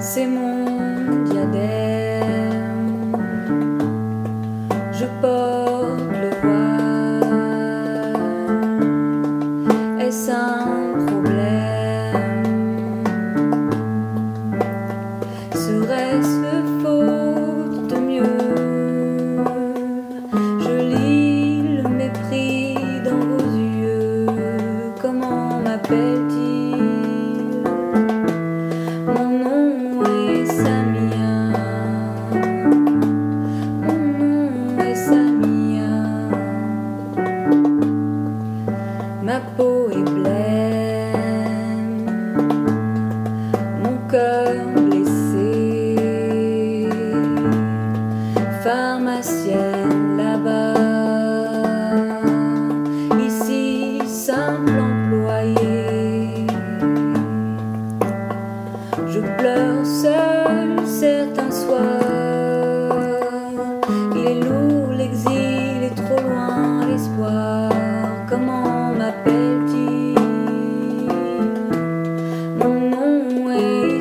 c'est mon diadème. Est blême, mon cœur blessé. Pharmacienne là-bas, ici simple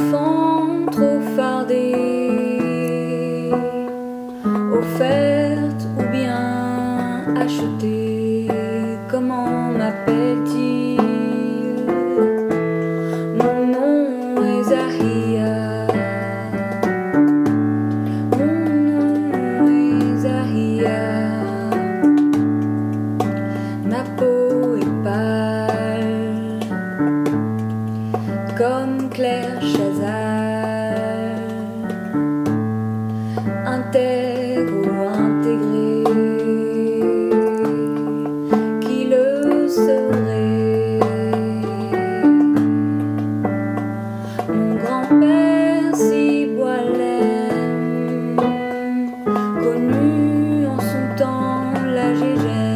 enfant, trop fardée, offerte ou bien achetée, comment m'appelle-t-il Mon nom est Zahia. Mon nom est Zahia. Ma peau est pâle comme Claire. la gégère.